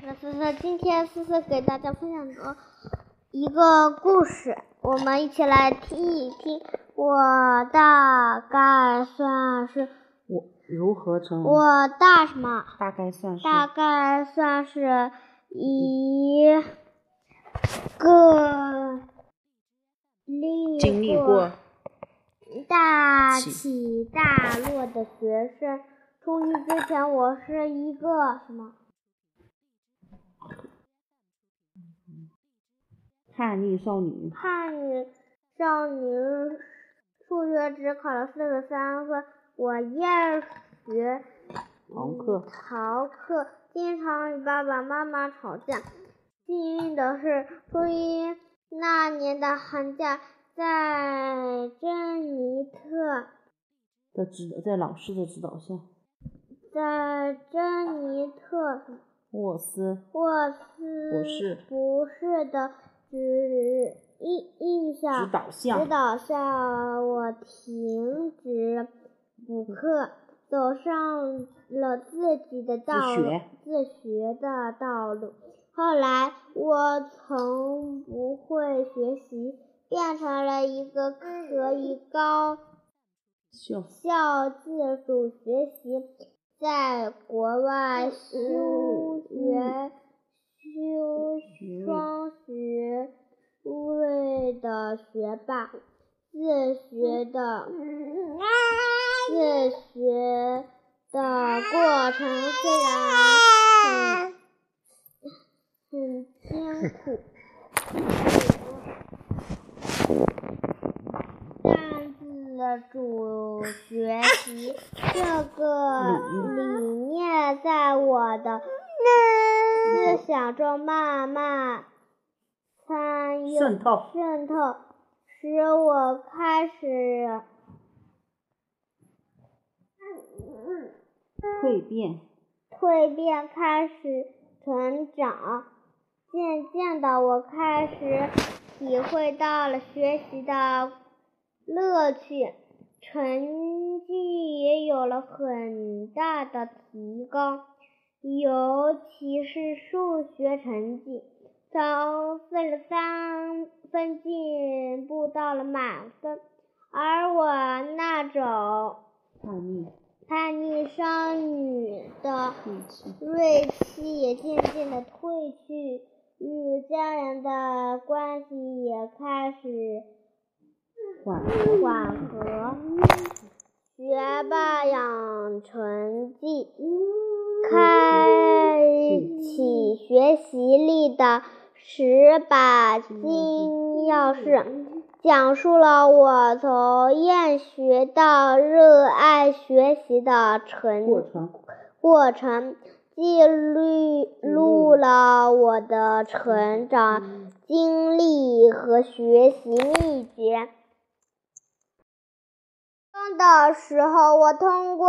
思思，今天思思给大家分享的一个故事，我们一起来听一听。我大概算是我如何成为？我大什么？大概算是大概算是一个历经历过大起起大落的学生。初一之前，我是一个什么？叛逆少女，叛逆少女，数学只考了四十三分。我厌学逃课，逃课，经常与爸爸妈妈吵架。幸运的是，初一那年的寒假，在珍妮特，的指导，在老师的指导下，在珍妮特沃斯沃斯博士博士的指印印上指导下指导下，我停止补课，走上了自己的道路学，自学的道路。后来，我从不会学习，变成了一个可以高校效自主学习，在国外修学修双学位的学霸，自学的自学的过程虽然很很艰苦。但自主学习这个理念在我的思想中慢慢参与渗透。渗透，使我开始蜕变，蜕变，开始成长。渐渐的，我开始体会到了学习的乐趣，成绩也有了很大的提高，尤其是数学成绩，从四十三分进步到了满分，而我那种叛逆叛逆少女的，锐气也渐渐的褪去，与家人的关系也开始缓缓和。学霸养成记，开启学习力的十把金钥匙，讲述了我从厌学到热爱学习的成过程，过程，记录录了我的成长经历和学习秘诀。高中的时候，我通过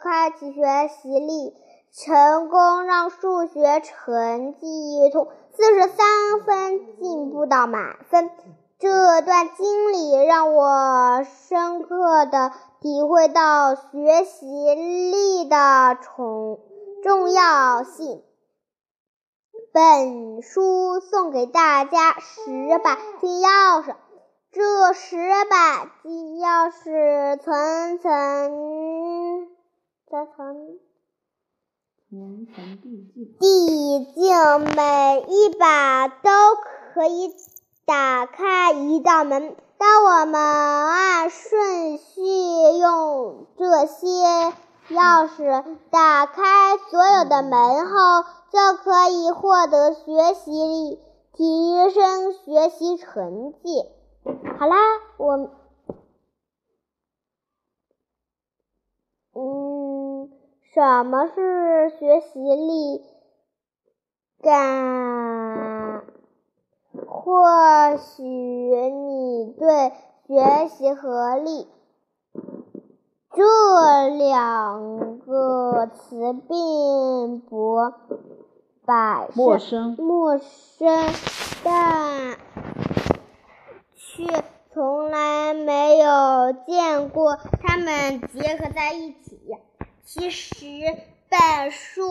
开启学习力，成功让数学成绩从四十三分进步到满分。这段经历让我深刻的体会到学习力的重重要性。本书送给大家十把金钥匙，这十把金钥匙层层层层层层递进，每一把都可以打开一道门。当我们按顺序用这些钥匙打开所有的门后，就可以获得学习力，提升学习成绩。好啦，我，嗯，什么是学习力？感，或许你对学习和力这两个词并不百陌生陌生，但却从来没有见过它们结合在一起。其实，本书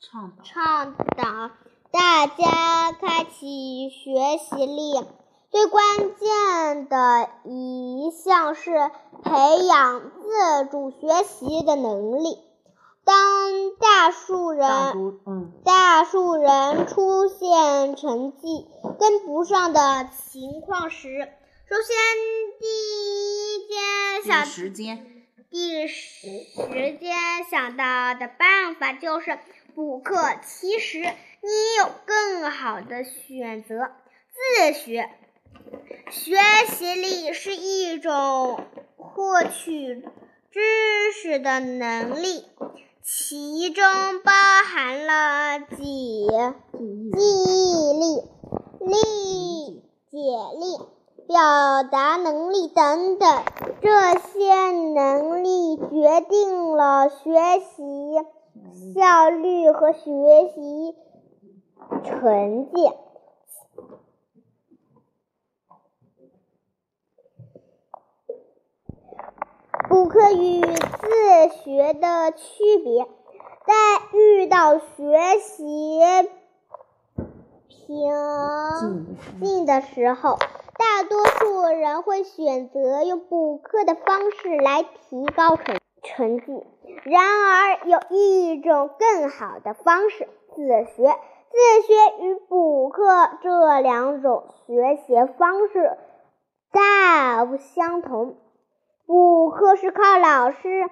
倡导倡导大家开启学习力。最关键的一项是培养自主学习的能力。当大数人大多嗯大数人出现成绩跟不上的情况时，首先第一件第想时间第一时间想到的办法就是补课。其实你有更好的选择，自学。学习力是一种获取知识的能力，其中包含了记记忆力力、解力、表达能力等等，这些能力决定了学习效率和学习成绩。补课与自学的区别，在遇到学习瓶颈的时候，大多数人会选择用补课的方式来提高成成绩。然而，有一种更好的方式——自学。自学与补课这两种学习方式大不相同。补课是靠老师，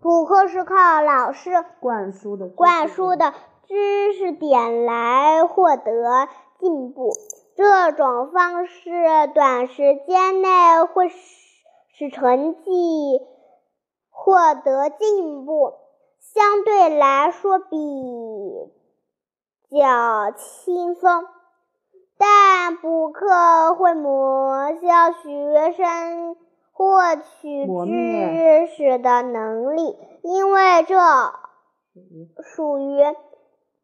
补课是靠老师灌输的灌输的知识点来获得进步。这种方式短时间内会使使成绩获得进步，相对来说比较轻松。但补课会磨消学生获取知识的能力，因为这属于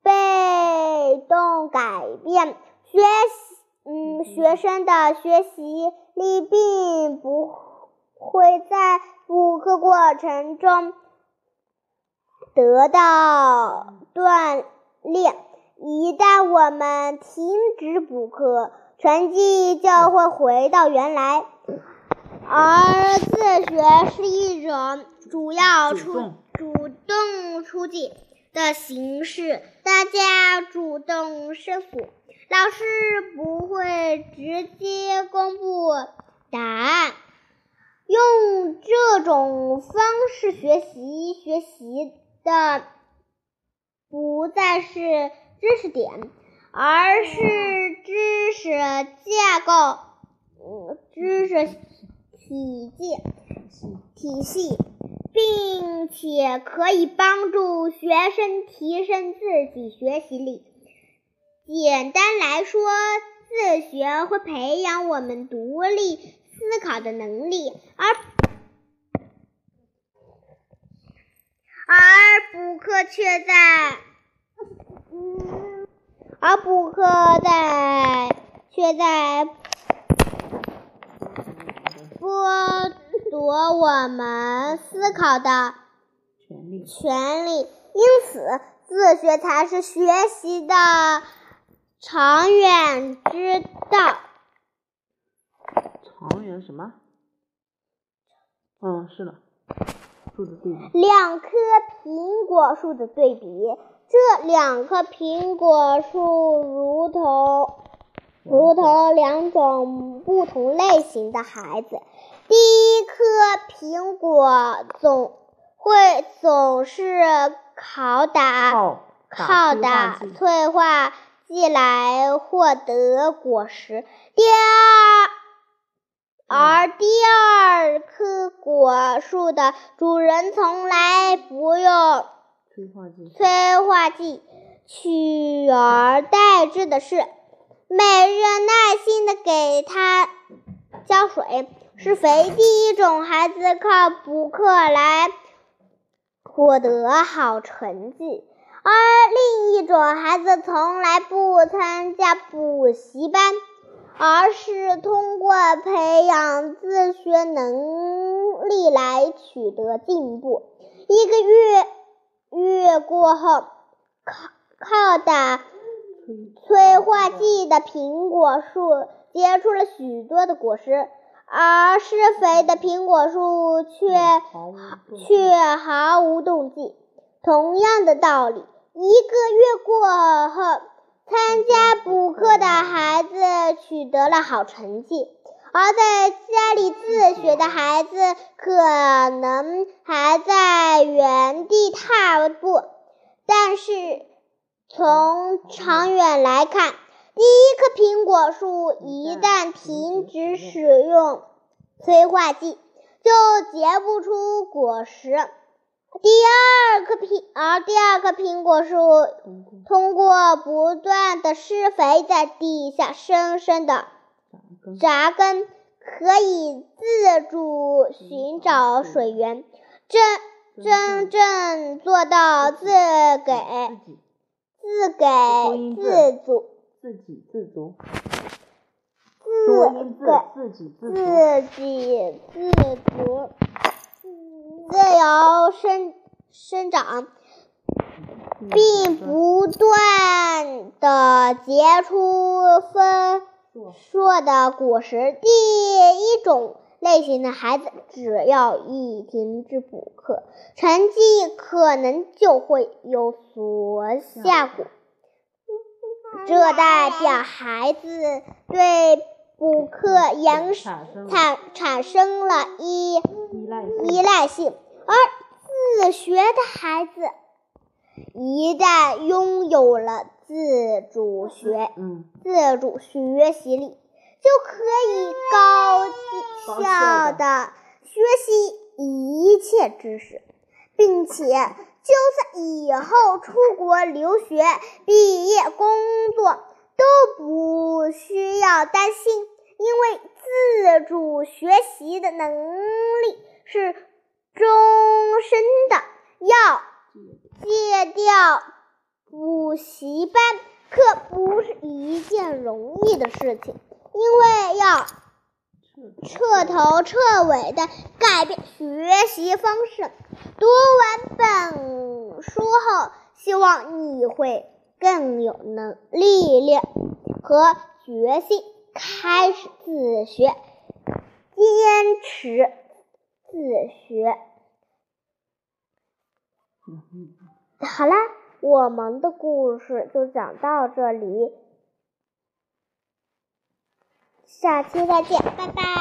被动改变。学习，嗯，学生的学习力并不会在补课过程中得到锻炼。一旦我们停止补课，成绩就会回到原来。而自学是一种主要出主动出击的形式，大家主动申诉，老师不会直接公布答案。用这种方式学习，学习的不再是知识点，而是知识架构，嗯，知识体系体系，并且可以帮助学生提升自己学习力。简单来说，自学会培养我们独立思考的能力，而而补课却在，而补课在却在剥夺我们思考的权利。权利，因此自学才是学习的长远之道。长远什么？嗯，是的，数字对比。两棵苹果树的对比，这两棵苹果树如同如同两种不同类型的孩子。第一颗苹果总会总是拷打靠靠打打催化剂催化剂来获得果实。第二，而第二棵果树的主人从来不用催化剂催化剂，取而代之的是每日耐心的给它浇水、施肥。第一种孩子靠补课来获得好成绩，而另一种孩子从来不参加补习班，而是通过培养自学能力来取得进步。一个月月过后，靠靠打催化剂的苹果树结出了许多的果实，而施肥的苹果树却却毫无动静。同样的道理，一个月过后，参加补课的孩子取得了好成绩，而在家里自学的孩子可能还在原地踏步。但是从长远来看，第一棵苹果树一旦停止使用催化剂，就结不出果实。第二棵苹，而第二棵苹果树通过不断的施肥，在地下深深的扎根，可以自主寻找水源，真真正做到自给自给自足，自给自足，自给自给自足，自由生生长，并不断的结出丰硕的果实。第一种类型的孩子，只要一停止补课，成绩可能就会有所下滑。这代表孩子对补课严产产生了依依赖性，而自学的孩子一旦拥有了自主学、自主学习力，就可以高效的学习一切知识，并且就算以后出国留学、毕业、工作都不需要担心，因为自主学习的能力是终身的。要戒掉补习班，可不是一件容易的事情，因为要彻头彻尾的改变学习方式。读完本书后，希望你会更有能力量和决心，开始自学，坚持自学。好啦，我们的故事就讲到这里，下期再见，拜拜。